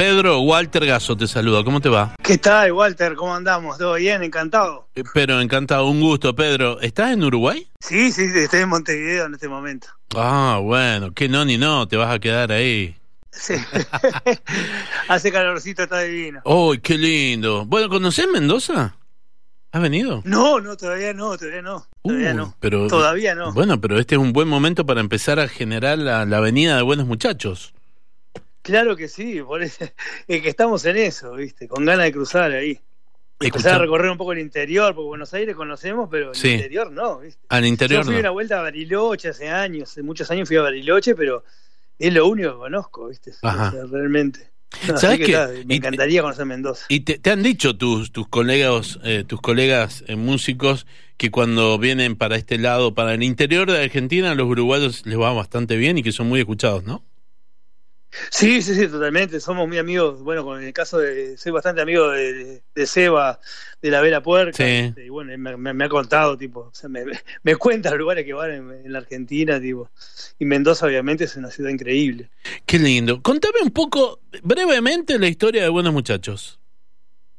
Pedro, Walter Gaso te saluda, ¿cómo te va? ¿Qué tal, Walter? ¿Cómo andamos? ¿Todo bien? Encantado. Eh, Pero encantado, un gusto, Pedro. ¿Estás en Uruguay? Sí, sí, estoy en Montevideo en este momento. Ah, bueno, que no ni no, te vas a quedar ahí. Sí. Hace calorcito, está divino. ¡Oh, qué lindo! Bueno, ¿conocés Mendoza? ¿Has venido? No, no, todavía no, todavía no. Todavía no. pero- Todavía no. Bueno, pero este es un buen momento para empezar a generar la, la avenida de buenos muchachos. Claro que sí, por eso, es que estamos en eso, ¿viste? Con ganas de cruzar ahí. Empezar a recorrer un poco el interior, porque Buenos Aires conocemos, pero el Sí. interior no, ¿viste? al interior Yo fui no. una vuelta a Bariloche hace años, hace muchos años fui a Bariloche, pero es lo único que conozco, ¿viste? Ajá. O sea, realmente. ¿Sabes que qué? está, Y- me encantaría conocer Mendoza. Y te, te han dicho tus, tus colegas, eh, tus colegas eh, músicos que cuando vienen para este lado, para el interior de Argentina, los uruguayos les va bastante bien y que son muy escuchados, ¿no? Sí, sí, sí, totalmente. Somos muy amigos. Bueno, con el caso de. Soy bastante amigo de, de Seba, de la Vela Puerca. Sí. este, Y bueno, me, me- me ha contado, tipo. O sea, me, me cuenta los lugares que van en, en la Argentina, tipo. Y Mendoza, obviamente, es una ciudad increíble. Qué lindo. Contame un poco, brevemente, la historia de Buenos Muchachos.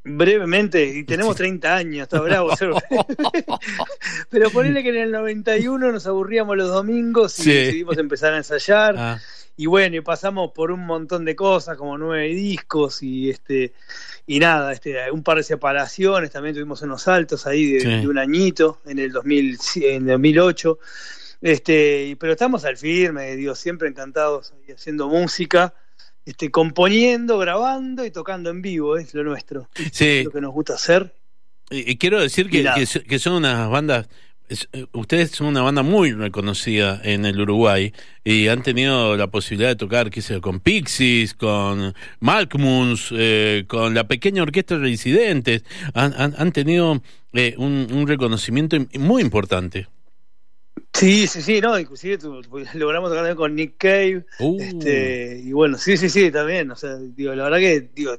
Brevemente, y tenemos 30 años, está bravo. Pero ponele que en el 91 nos aburríamos los domingos y Sí. decidimos empezar a ensayar. Ah, y bueno, y pasamos por un montón de cosas, como nueve discos y este y nada, este un par de separaciones, también tuvimos unos saltos ahí de, Sí. de un añito en el 2000, en el 2008. Este, pero estamos al firme, digo, siempre encantados haciendo música, este componiendo, grabando y tocando en vivo, es lo nuestro, sí, lo que nos gusta hacer. y, y quiero decir que, que, so- que son unas bandas, es- eh, ustedes son una banda muy reconocida en el Uruguay y han tenido la posibilidad de tocar, qué sé con Pixies, con Malkmuns, eh, con la pequeña orquesta de Residentes, han, han, han tenido eh, un, un reconocimiento im- muy importante. Sí, sí, sí, no, inclusive tu- tu- logramos tocar también con Nick Cave, Uh, Este, y bueno, sí, sí, sí, también. O sea, digo, la verdad que, digo,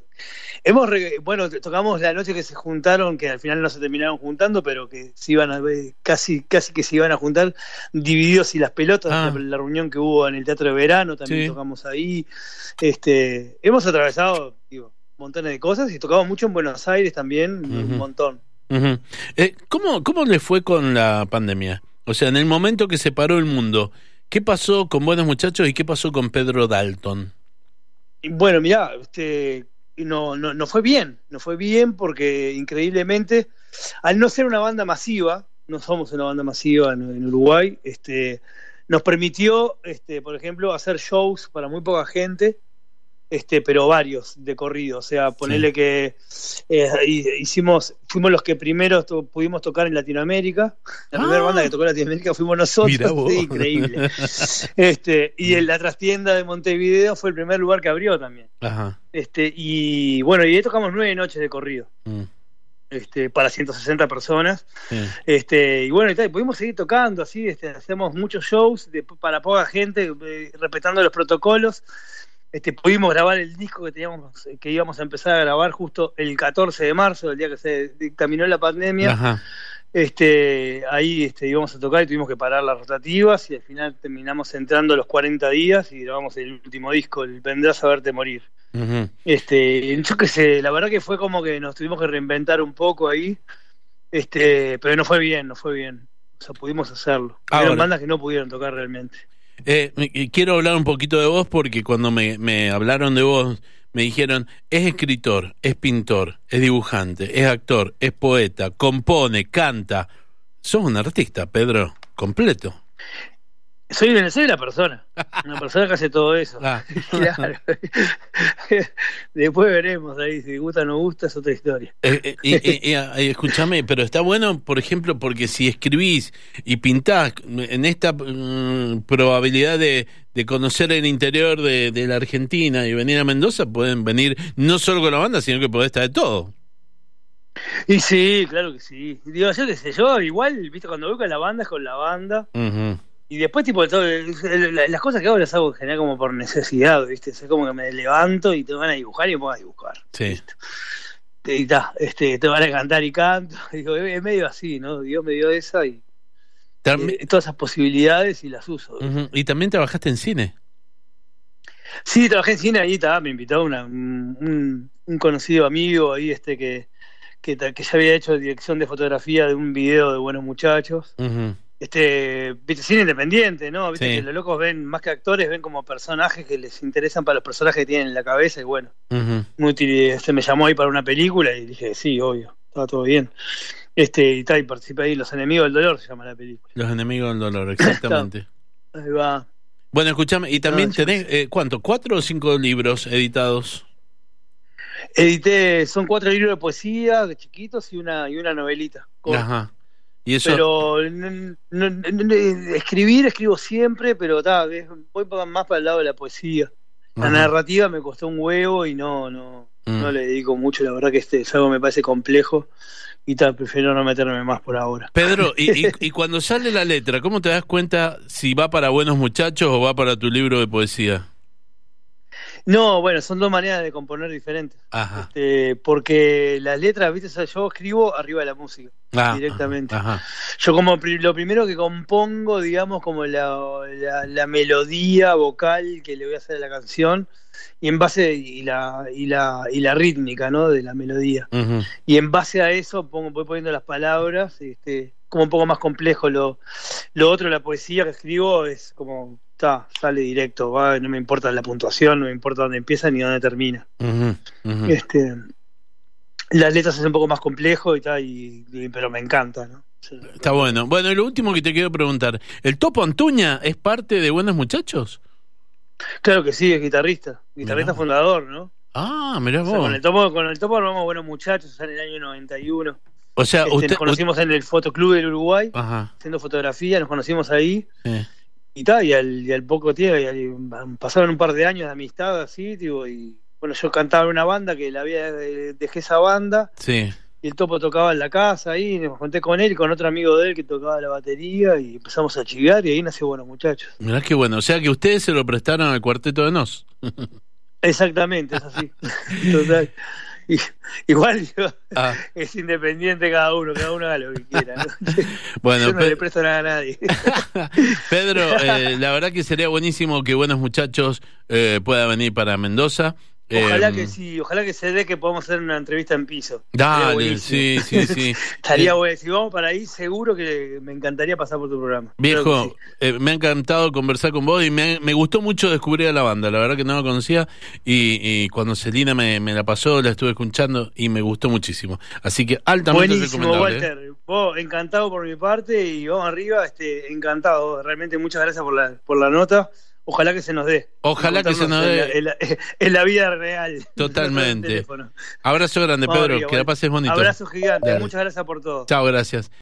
hemos, re- bueno, tocamos la noche que se juntaron, que al final no se terminaron juntando, pero que se iban a ver, casi, casi que se iban a juntar, divididos y las pelotas, Ah. la, la reunión que hubo en el Teatro de Verano, también Sí. tocamos ahí. Este, hemos atravesado, digo, montones de cosas y tocamos mucho en Buenos Aires también, un montón. Eh, ¿cómo, ¿Cómo le fue con la pandemia? O sea, en el momento que se paró el mundo, ¿qué pasó con Buenos Muchachos y qué pasó con Pedro Dalton? Bueno, mirá, este, no, no, no fue bien, no fue bien porque increíblemente, al no ser una banda masiva, no somos una banda masiva en, en Uruguay, este, nos permitió, este, por ejemplo, hacer shows para muy poca gente, este, pero varios de corrido, o sea, ponerle que eh, hi- hicimos, fuimos los que primero to- pudimos tocar en Latinoamérica, la primera Ah. banda que tocó en Latinoamérica fuimos nosotros, sí, increíble. Este, y en la trastienda de Montevideo fue el primer lugar que abrió también. Ajá. Este, y bueno, y ahí tocamos nueve noches de corrido, Mm, este, para 160 personas. sí. Este, y bueno, y tal, y pudimos seguir tocando así, este, hacemos muchos shows de- para poca gente, eh, respetando los protocolos. Este, pudimos grabar el disco que teníamos, que íbamos a empezar a grabar justo el 14 de marzo, el día que se dictaminó la pandemia. Ajá. Este, ahí este, íbamos a tocar y tuvimos que parar las rotativas y al final terminamos entrando los 40 días y grabamos el último disco, el Vendrás a verte morir. Este, yo qué sé, la verdad que fue como que nos tuvimos que reinventar un poco ahí, este, pero no fue bien, no fue bien. O sea, pudimos hacerlo. Ahora. Eran bandas que no pudieron tocar realmente. Eh, eh, quiero hablar un poquito de vos porque cuando me, me hablaron de vos, me dijeron, es escritor, es pintor, es dibujante, es actor, es poeta, compone, canta. Sos un artista, Pedro, completo. Soy, soy la persona, una persona que hace todo eso. Ah. Claro. Después veremos ahí, si gusta o no gusta, es otra historia. Eh, eh, y escúchame, pero está bueno, por ejemplo, porque si escribís y pintás en esta mm, probabilidad de, de conocer el interior de, de la Argentina y venir a Mendoza, pueden venir no solo con la banda, sino que podés estar de todo. Y sí, claro que sí. Digo, yo qué sé, yo igual, viste, cuando voy con la banda es con la banda. Ujú. Y después, tipo, todo, la- las cosas que hago las hago en general como por necesidad, ¿viste? Es como que me levanto y te van a dibujar y me pongo a dibujar. Sí. Y ta, este, te van a cantar y canto. Digo, es medio así, ¿no? Dios me dio esa y eh, todas esas posibilidades y las uso. Y también trabajaste en cine. Sí, trabajé en cine ahí, estaba, me invitó una, un, un, conocido amigo ahí este que, que, que, ya había hecho dirección de fotografía de un video de Buenos Muchachos. Este, viste, cine independiente, ¿no? Viste que los locos ven, más que actores, ven como personajes que les interesan para los personajes que tienen en la cabeza y bueno, muy, este, me llamó ahí para una película y dije, sí, obvio, estaba todo bien. Este, y tal, y participé ahí, Los Enemigos del Dolor se llama la película. Los Enemigos del Dolor, exactamente. ahí va. Bueno, escúchame, y también tenés, eh, ¿cuánto? ¿Cuatro o cinco libros editados? Edité, son cuatro libros de poesía, de chiquitos, y una, y una novelita. Ajá. ¿Y eso? Pero escribir, escribo siempre, pero ta, voy más para el lado de la poesía. La narrativa me costó un huevo y no, no, no mm. le dedico mucho, la verdad que este es algo que me parece complejo y tal, prefiero no meterme más por ahora. Pedro, y, y, cuando sale la letra, ¿cómo te das cuenta si va para buenos muchachos o va para tu libro de poesía? No, bueno, son dos maneras de componer diferentes. Ajá. Este, porque las letras, viste, yo escribo arriba de la música, ah, directamente. Yo como lo primero que compongo, digamos, como la, la, melodía vocal que le voy a hacer a la canción, y en base, y la, y la, y la rítmica, ¿no? De la melodía. Y en base a eso pongo, voy poniendo las palabras, este, como un poco más complejo. Lo, lo otro, la poesía que escribo es como sale directo, va, no me importa la puntuación, no me importa dónde empieza ni dónde termina. Este, las letras es un poco más complejo y tal, y, pero me encanta, ¿no? Está bueno. Bueno, y lo último que te quiero preguntar, ¿el Topo Antuña es parte de Buenos Muchachos? Claro que sí, es guitarrista, guitarrista fundador, ¿no? Ah, mirá vos. con el Topo, con el Topo armamos Buenos Muchachos en el año 91. O sea, este, nos conocimos en el Fotoclub del Uruguay, haciendo fotografía, nos conocimos ahí. Sí y tal, y al, poco tiempo, pasaron un par de años de amistad así, tipo, y bueno, yo cantaba en una banda que la había dejé esa banda. Sí. Y el topo tocaba en la casa ahí, y me junté con él y con otro amigo de él que tocaba la batería y empezamos a chigar y ahí nació Buenos Muchachos. Mirá qué bueno, o sea que ustedes se lo prestaron al cuarteto de Nos. Exactamente, es así. Total. igual ah. es independiente cada uno, cada uno haga lo que quiera. bueno, Yo no le presto nada a nadie. Pedro, eh, la verdad que sería buenísimo que buenos muchachos eh, puedan venir para Mendoza. Ojalá que em, sí, ojalá que se dé que podamos hacer una entrevista en piso. Dale, sí, sí, sí. Estaría bueno. Si vamos para ahí, seguro que me encantaría pasar por tu programa. Viejo, eh, me ha encantado conversar con vos y me, gustó mucho descubrir a la banda. La verdad que no la conocía y, cuando Celina me, la pasó, la estuve escuchando y me gustó muchísimo. Así que altamente Buenísimo, ¿eh? Walter. Vos, encantado por mi parte y vamos arriba, este, encantado. Realmente muchas gracias por la, por la nota. Ojalá que se nos dé. Ojalá que se nos dé. En la, vida real. Totalmente. Abrazo grande, Pedro. que la pases bonito. Abrazo gigante. Muchas gracias por todo. Chao, gracias.